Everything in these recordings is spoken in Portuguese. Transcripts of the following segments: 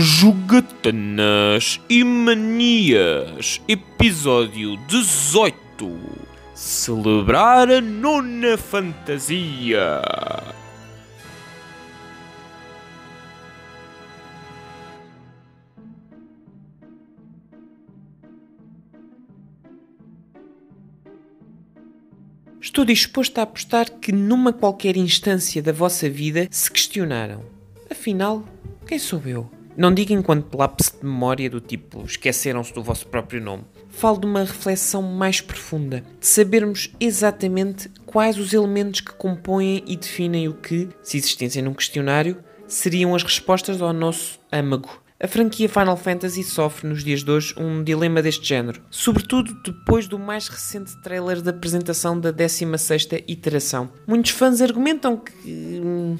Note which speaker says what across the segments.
Speaker 1: Jogatanas e Manias, episódio 18. Celebrar a nona fantasia. Estou disposto a apostar que numa qualquer instância da vossa vida se questionaram. Afinal, quem sou eu? Não digo enquanto lapse de memória do tipo esqueceram-se do vosso próprio nome. Falo de uma reflexão mais profunda, de sabermos exatamente quais os elementos que compõem e definem o que, se existissem num questionário, seriam as respostas ao nosso âmago. A franquia Final Fantasy sofre nos dias de hoje um dilema deste género, sobretudo depois do mais recente trailer da apresentação da 16ª iteração. Muitos fãs argumentam que hum,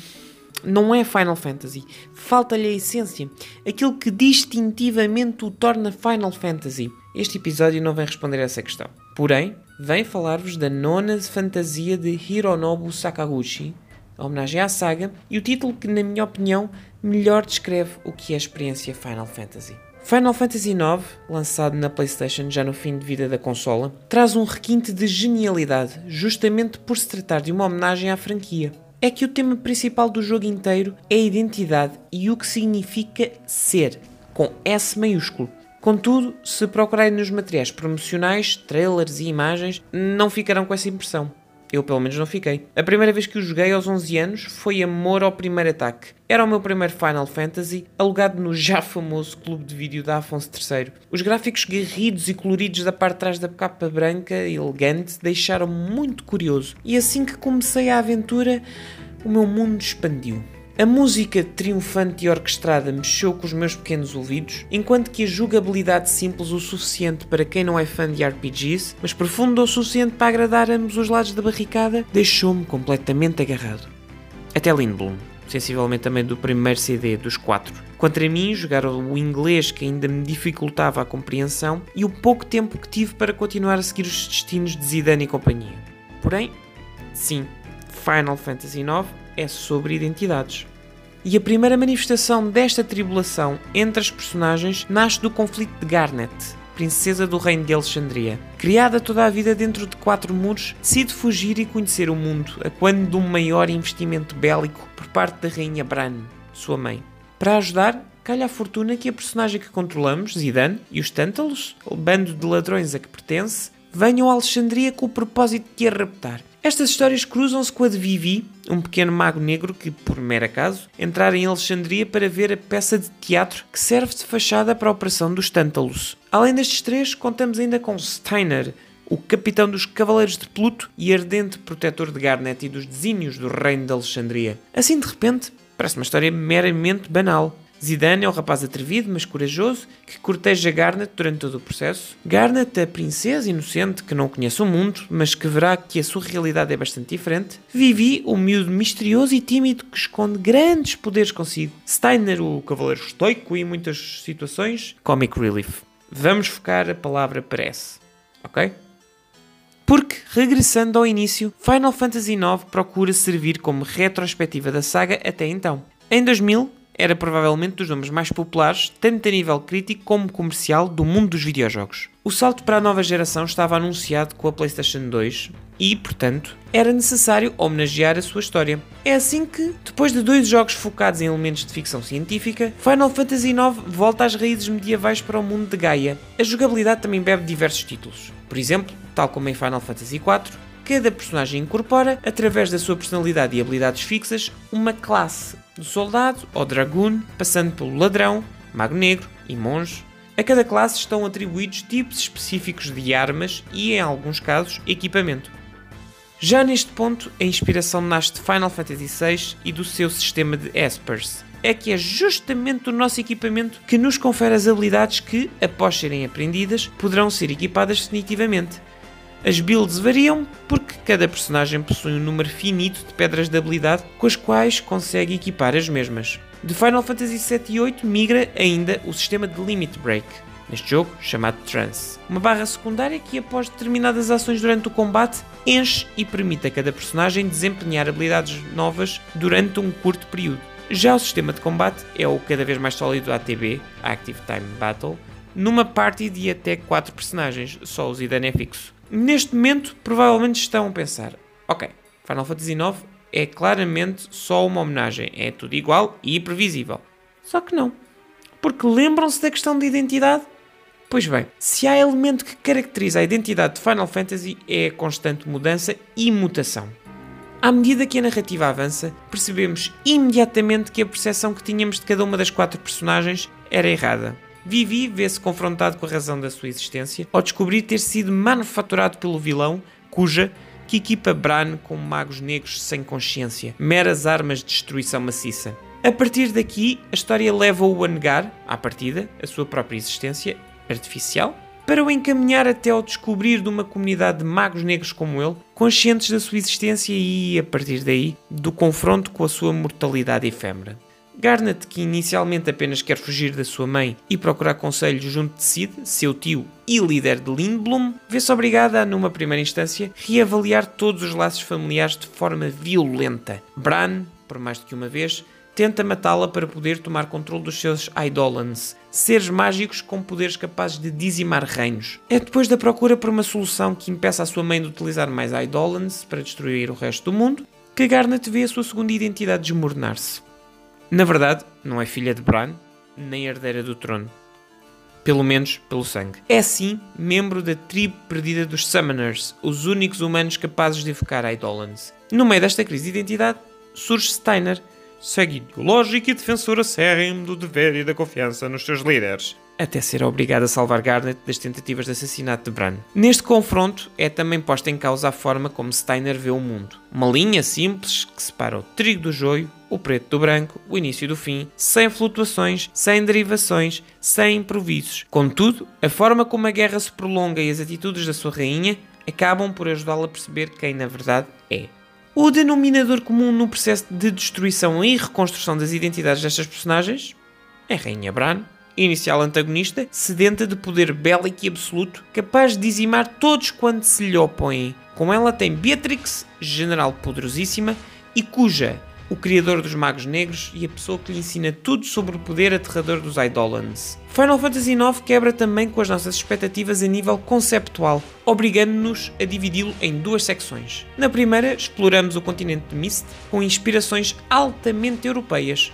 Speaker 1: não é Final Fantasy, falta-lhe a essência, aquilo que distintivamente o torna Final Fantasy. Este episódio não vem responder a essa questão. Porém, vem falar-vos da nona fantasia de Hironobu Sakaguchi, a homenagem à saga, e o título que, na minha opinião, melhor descreve o que é a experiência Final Fantasy. Final Fantasy IX, lançado na PlayStation já no fim de vida da consola, traz um requinte de genialidade, justamente por se tratar de uma homenagem à franquia. É que o tema principal do jogo inteiro é a identidade e o que significa ser, com S maiúsculo. Contudo, se procurarem nos materiais promocionais, trailers e imagens, não ficarão com essa impressão. Eu, pelo menos, não fiquei. A primeira vez que o joguei aos 11 anos foi amor ao primeiro ataque. Era o meu primeiro Final Fantasy, alugado no já famoso clube de vídeo da Afonso III. Os gráficos garridos e coloridos da parte de trás da capa branca e elegante deixaram muito curioso. E assim que comecei a aventura, o meu mundo expandiu. A música triunfante e orquestrada mexeu com os meus pequenos ouvidos, enquanto que a jogabilidade simples o suficiente para quem não é fã de RPGs, mas profunda o suficiente para agradar ambos os lados da barricada, deixou-me completamente agarrado. Até Lindblom, sensivelmente também do primeiro CD dos quatro. Contra mim, jogar o inglês que ainda me dificultava a compreensão e o pouco tempo que tive para continuar a seguir os destinos de Zidane e companhia. Porém, sim, Final Fantasy IX é sobre identidades. E a primeira manifestação desta tribulação entre as personagens nasce do conflito de Garnet, princesa do reino de Alexandria. Criada toda a vida dentro de quatro muros, decide fugir e conhecer o mundo, a quando de um maior investimento bélico por parte da rainha Bran, sua mãe. Para ajudar, calha a fortuna que a personagem que controlamos, Zidane, e os Tântalos, o bando de ladrões a que pertence, venham a Alexandria com o propósito de a raptar. Estas histórias cruzam-se com a de Vivi, um pequeno mago negro que, por mero acaso, entrara em Alexandria para ver a peça de teatro que serve de fachada para a Operação dos Tântalos. Além destes três, contamos ainda com Steiner, o capitão dos Cavaleiros de Pluto e ardente protetor de Garnet e dos desígnios do reino de Alexandria. Assim, de repente, parece uma história meramente banal. Zidane é o rapaz atrevido, mas corajoso, que corteja Garnet durante todo o processo. Garnet, a princesa inocente que não conhece o mundo, mas que verá que a sua realidade é bastante diferente. Vivi, o miúdo misterioso e tímido que esconde grandes poderes consigo. Steiner, o cavaleiro estoico e em muitas situações, comic relief. Vamos focar a palavra parece, ok? Porque, regressando ao início, Final Fantasy IX procura servir como retrospectiva da saga até então. Em 2000, era provavelmente dos nomes mais populares, tanto a nível crítico como comercial, do mundo dos videojogos. O salto para a nova geração estava anunciado com a PlayStation 2 e, portanto, era necessário homenagear a sua história. É assim que, depois de dois jogos focados em elementos de ficção científica, Final Fantasy IX volta às raízes medievais para o mundo de Gaia. A jogabilidade também bebe diversos títulos. Por exemplo, tal como em Final Fantasy IV, cada personagem incorpora, através da sua personalidade e habilidades fixas, uma classe, do soldado ao dragoon, passando pelo ladrão, mago negro e monge. A cada classe estão atribuídos tipos específicos de armas e, em alguns casos, equipamento. Já neste ponto, a inspiração nasce de Final Fantasy VI e do seu sistema de Espers. É que é justamente o nosso equipamento que nos confere as habilidades que, após serem aprendidas, poderão ser equipadas definitivamente. As builds variam porque cada personagem possui um número finito de pedras de habilidade com as quais consegue equipar as mesmas. De Final Fantasy VII e VIII migra ainda o sistema de Limit Break, neste jogo chamado Trance. Uma barra secundária que, após determinadas ações durante o combate, enche e permite a cada personagem desempenhar habilidades novas durante um curto período. Já o sistema de combate é o cada vez mais sólido ATB, Active Time Battle, numa party de até 4 personagens, só o Zidane é fixo. Neste momento, provavelmente estão a pensar: ok, Final Fantasy IX é claramente só uma homenagem, é tudo igual e previsível. Só que não. Porque lembram-se da questão de identidade? Pois bem, se há elemento que caracteriza a identidade de Final Fantasy é a constante mudança e mutação. À medida que a narrativa avança, percebemos imediatamente que a percepção que tínhamos de cada uma das quatro personagens era errada. Vivi vê-se confrontado com a razão da sua existência ao descobrir ter sido manufaturado pelo vilão, cuja que equipa Bran com magos negros sem consciência, meras armas de destruição maciça. A partir daqui, a história leva-o a negar, à partida, a sua própria existência artificial, para o encaminhar até ao descobrir de uma comunidade de magos negros como ele, conscientes da sua existência e, a partir daí, do confronto com a sua mortalidade efêmera. Garnet, que inicialmente apenas quer fugir da sua mãe e procurar conselho junto de Sid, seu tio e líder de Lindblom, vê-se obrigada a, numa primeira instância, reavaliar todos os laços familiares de forma violenta. Bran, por mais do que uma vez, tenta matá-la para poder tomar controle dos seus Eidolons, seres mágicos com poderes capazes de dizimar reinos. É depois da procura por uma solução que impeça a sua mãe de utilizar mais Eidolons para destruir o resto do mundo, que Garnet vê a sua segunda identidade desmoronar-se. Na verdade, não é filha de Bran, nem herdeira do trono. Pelo menos pelo sangue. É sim membro da tribo perdida dos Summoners, os únicos humanos capazes de evocar Eidolons. No meio desta crise de identidade, surge Steiner, segue ideológico e defensor acérrimo do dever e da confiança nos seus líderes, até ser obrigado a salvar Garnet das tentativas de assassinato de Bran. Neste confronto é também posta em causa a forma como Steiner vê o mundo. Uma linha simples que separa o trigo do joio, o preto do branco, o início do fim, sem flutuações, sem derivações, sem improvisos. Contudo, a forma como a guerra se prolonga e as atitudes da sua rainha acabam por ajudá-la a perceber quem na verdade é. O denominador comum no processo de destruição e reconstrução das identidades destas personagens é a Rainha Bran, inicial antagonista, sedenta de poder bélico e absoluto, capaz de dizimar todos quanto se lhe opõem. Com ela tem Beatrix, general poderosíssima, e cuja o criador dos magos negros e a pessoa que lhe ensina tudo sobre o poder aterrador dos Eidolons. Final Fantasy IX quebra também com as nossas expectativas a nível conceptual, obrigando-nos a dividi-lo em duas secções. Na primeira, exploramos o continente de Mist com inspirações altamente europeias.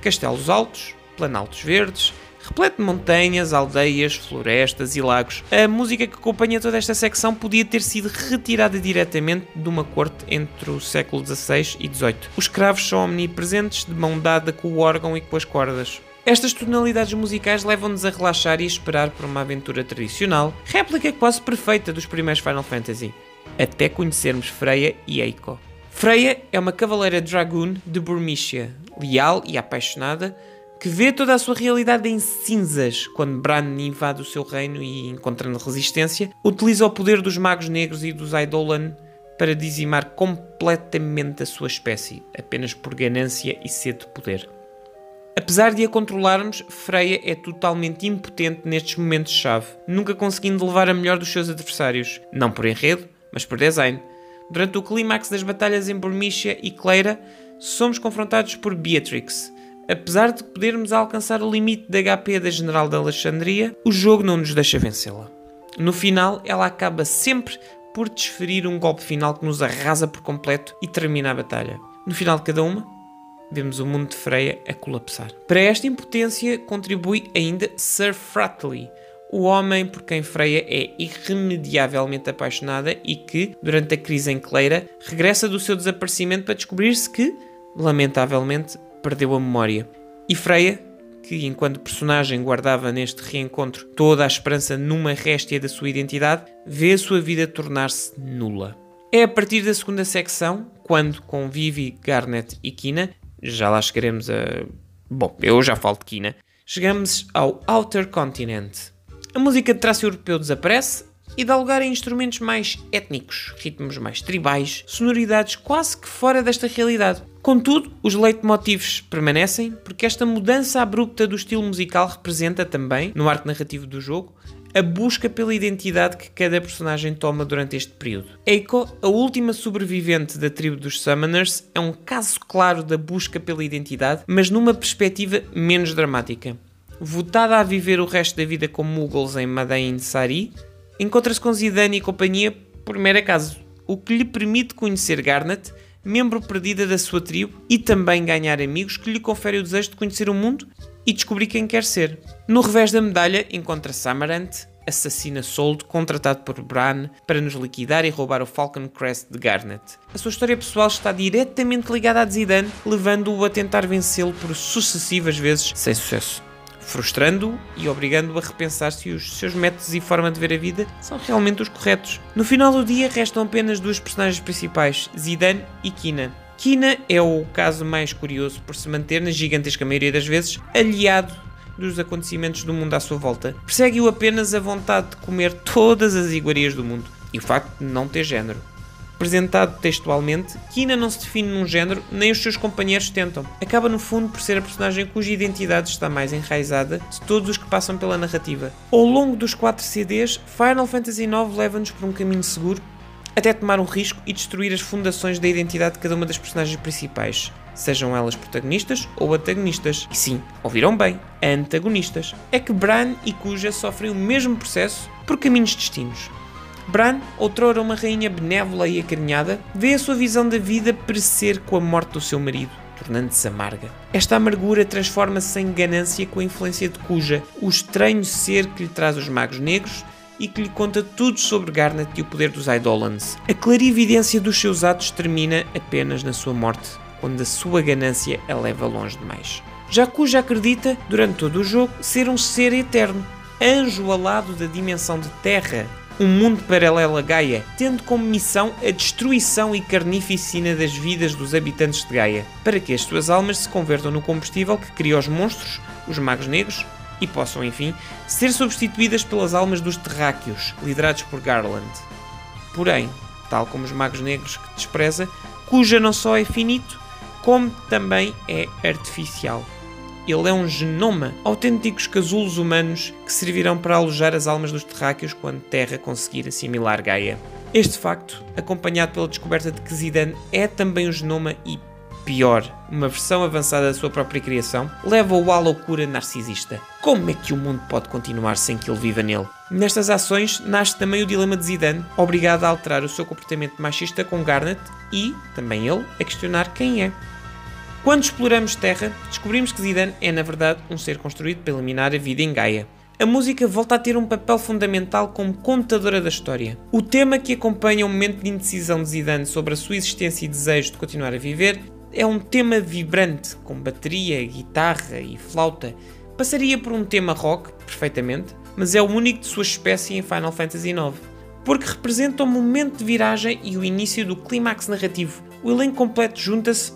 Speaker 1: Castelos altos, planaltos verdes, repleto de montanhas, aldeias, florestas e lagos. A música que acompanha toda esta secção podia ter sido retirada diretamente de uma corte entre o século XVI e XVIII. Os escravos são omnipresentes, de mão dada com o órgão e com as cordas. Estas tonalidades musicais levam-nos a relaxar e esperar por uma aventura tradicional, réplica quase perfeita dos primeiros Final Fantasy, até conhecermos Freya e Eiko. Freya é uma cavaleira dragoon de Burmicia, leal e apaixonada, que vê toda a sua realidade em cinzas quando Bran invade o seu reino e, encontrando resistência, utiliza o poder dos magos negros e dos Eidolon para dizimar completamente a sua espécie, apenas por ganância e sede de poder. Apesar de a controlarmos, Freya é totalmente impotente nestes momentos-chave, nunca conseguindo levar a melhor dos seus adversários, não por enredo, mas por design. Durante o clímax das batalhas em Burmicia e Cleira, somos confrontados por Beatrix, Apesar de podermos alcançar o limite de HP da General de Alexandria, o jogo não nos deixa vencê-la. No final, ela acaba sempre por desferir um golpe final que nos arrasa por completo e termina a batalha. No final de cada uma, vemos o mundo de Freya a colapsar. Para esta impotência contribui ainda Sir Fratley, o homem por quem Freya é irremediavelmente apaixonada e que, durante a crise em Cleira, regressa do seu desaparecimento para descobrir-se que, lamentavelmente, perdeu a memória. E Freya, que enquanto personagem guardava neste reencontro toda a esperança numa réstia da sua identidade, vê a sua vida tornar-se nula. É a partir da segunda secção, quando com Vivi, Garnet e Kina, já lá chegaremos a. Bom, eu já falo de Kina, chegamos ao Outer Continent. A música de traço europeu desaparece e dá lugar a instrumentos mais étnicos, ritmos mais tribais, sonoridades quase que fora desta realidade. Contudo, os leitmotivs permanecem porque esta mudança abrupta do estilo musical representa também, no arco narrativo do jogo, a busca pela identidade que cada personagem toma durante este período. Eiko, a última sobrevivente da tribo dos Summoners, é um caso claro da busca pela identidade, mas numa perspectiva menos dramática. Votada a viver o resto da vida como Muggles em Madain Sari, encontra-se com Zidane e companhia por mero acaso, o que lhe permite conhecer Garnet, membro perdida da sua tribo, e também ganhar amigos que lhe conferem o desejo de conhecer o mundo e descobrir quem quer ser. No revés da medalha encontra Samarant, assassina Sold, contratado por Bran para nos liquidar e roubar o Falcon Crest de Garnet. A sua história pessoal está diretamente ligada a Zidane, levando-o a tentar vencê-lo por sucessivas vezes sem sucesso frustrando-o e obrigando-o a repensar se os seus métodos e forma de ver a vida são realmente os corretos. No final do dia restam apenas duas personagens principais, Zidane e Kina. Kina é o caso mais curioso por se manter, na gigantesca maioria das vezes, aliado dos acontecimentos do mundo à sua volta. Persegue-o apenas a vontade de comer todas as iguarias do mundo e o facto de não ter género. Apresentado textualmente, Kina não se define num género, nem os seus companheiros tentam. Acaba no fundo por ser a personagem cuja identidade está mais enraizada de todos os que passam pela narrativa. Ao longo dos quatro CDs, Final Fantasy IX leva-nos por um caminho seguro até tomar um risco e destruir as fundações da identidade de cada uma das personagens principais, sejam elas protagonistas ou antagonistas. E sim, ouviram bem, antagonistas. É que Bran e Kuja sofrem o mesmo processo por caminhos distintos. Bran, outrora uma rainha benévola e acarinhada, vê a sua visão da vida perecer com a morte do seu marido, tornando-se amarga. Esta amargura transforma-se em ganância com a influência de Cuja, o estranho ser que lhe traz os magos negros e que lhe conta tudo sobre Garnet e o poder dos Eidolons. A clarividência dos seus atos termina apenas na sua morte, quando a sua ganância a leva longe demais. Já Cuja acredita, durante todo o jogo, ser um ser eterno, anjo alado da dimensão de terra, um mundo paralelo a Gaia, tendo como missão a destruição e carnificina das vidas dos habitantes de Gaia, para que as suas almas se convertam no combustível que cria os monstros, os magos negros, e possam, enfim, ser substituídas pelas almas dos terráqueos, liderados por Garland. Porém, tal como os magos negros que despreza, cuja não só é finito, como também é artificial. Ele é um genoma, autênticos casulos humanos que servirão para alojar as almas dos terráqueos quando Terra conseguir assimilar Gaia. Este facto, acompanhado pela descoberta de que Zidane é também um genoma e, pior, uma versão avançada da sua própria criação, leva-o à loucura narcisista. Como é que o mundo pode continuar sem que ele viva nele? Nestas ações nasce também o dilema de Zidane, obrigado a alterar o seu comportamento machista com Garnet e, também ele, a questionar quem é. Quando exploramos Terra, descobrimos que Zidane é, na verdade, um ser construído para eliminar a vida em Gaia. A música volta a ter um papel fundamental como contadora da história. O tema que acompanha o momento de indecisão de Zidane sobre a sua existência e desejo de continuar a viver é um tema vibrante, com bateria, guitarra e flauta. Passaria por um tema rock, perfeitamente, mas é o único de sua espécie em Final Fantasy IX, porque representa o momento de viragem e o início do clímax narrativo. O elenco completo junta-se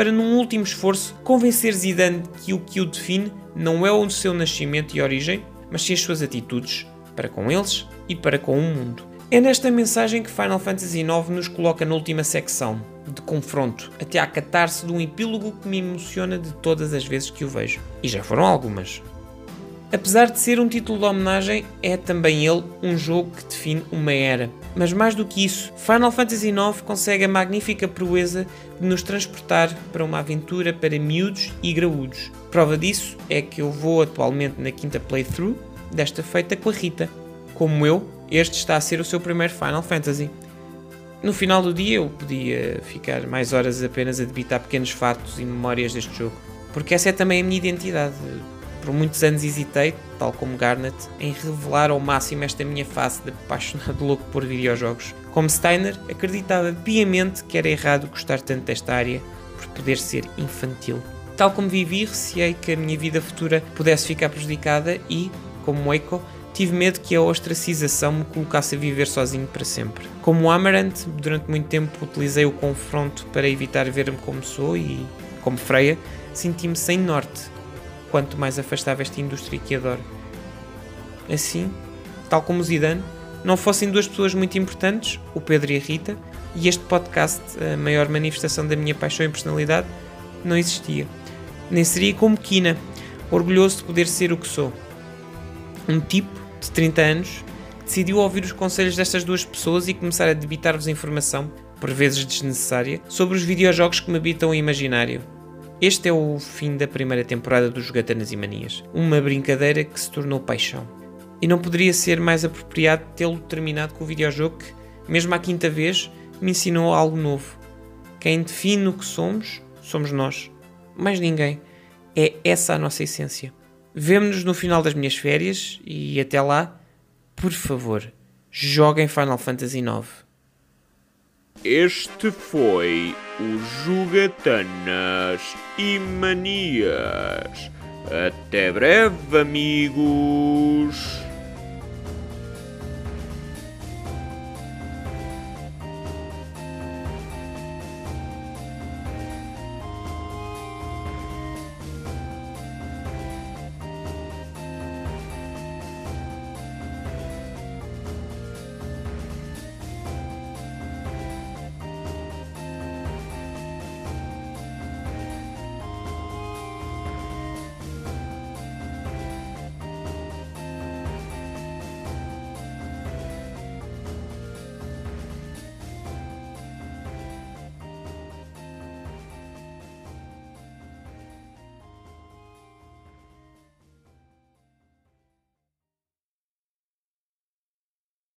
Speaker 1: para, num último esforço, convencer Zidane que o que o define não é o seu nascimento e origem, mas sim as suas atitudes, para com eles e para com o mundo. É nesta mensagem que Final Fantasy IX nos coloca na última secção, de confronto, até à catarse de um epílogo que me emociona de todas as vezes que o vejo. E já foram algumas. Apesar de ser um título de homenagem, é também ele um jogo que define uma era. Mas mais do que isso, Final Fantasy IX consegue a magnífica proeza de nos transportar para uma aventura para miúdos e graúdos. Prova disso é que eu vou atualmente na quinta playthrough, desta feita com a Rita. Como eu, este está a ser o seu primeiro Final Fantasy. No final do dia eu podia ficar mais horas apenas a debitar pequenos fatos e memórias deste jogo, porque essa é também a minha identidade por muitos anos hesitei, tal como Garnet, em revelar ao máximo esta minha face de apaixonado louco por videojogos. Como Steiner, acreditava piamente que era errado gostar tanto desta área por poder ser infantil. Tal como vivi, receei que a minha vida futura pudesse ficar prejudicada e, como Eiko, tive medo que a ostracização me colocasse a viver sozinho para sempre. Como Amarant, durante muito tempo utilizei o confronto para evitar ver-me como sou e, como Freya, senti-me sem norte quanto mais afastava esta indústria que adoro. Assim, tal como Zidane, não fossem duas pessoas muito importantes, o Pedro e a Rita, e este podcast, a maior manifestação da minha paixão e personalidade, não existia. Nem seria como Kina, orgulhoso de poder ser o que sou. Um tipo de 30 anos, decidiu ouvir os conselhos destas duas pessoas e começar a debitar-vos informação, por vezes desnecessária, sobre os videojogos que me habitam o imaginário. Este é o fim da primeira temporada do Jogatanas e Manias, uma brincadeira que se tornou paixão. E não poderia ser mais apropriado tê-lo terminado com o videojogo que, mesmo à quinta vez, me ensinou algo novo. Quem define o que somos, somos nós. Mais ninguém. É essa a nossa essência. Vemo-nos no final das minhas férias e até lá, por favor, joguem Final Fantasy IX.
Speaker 2: Este foi o Jogatanas e Manias. Até breve, amigos!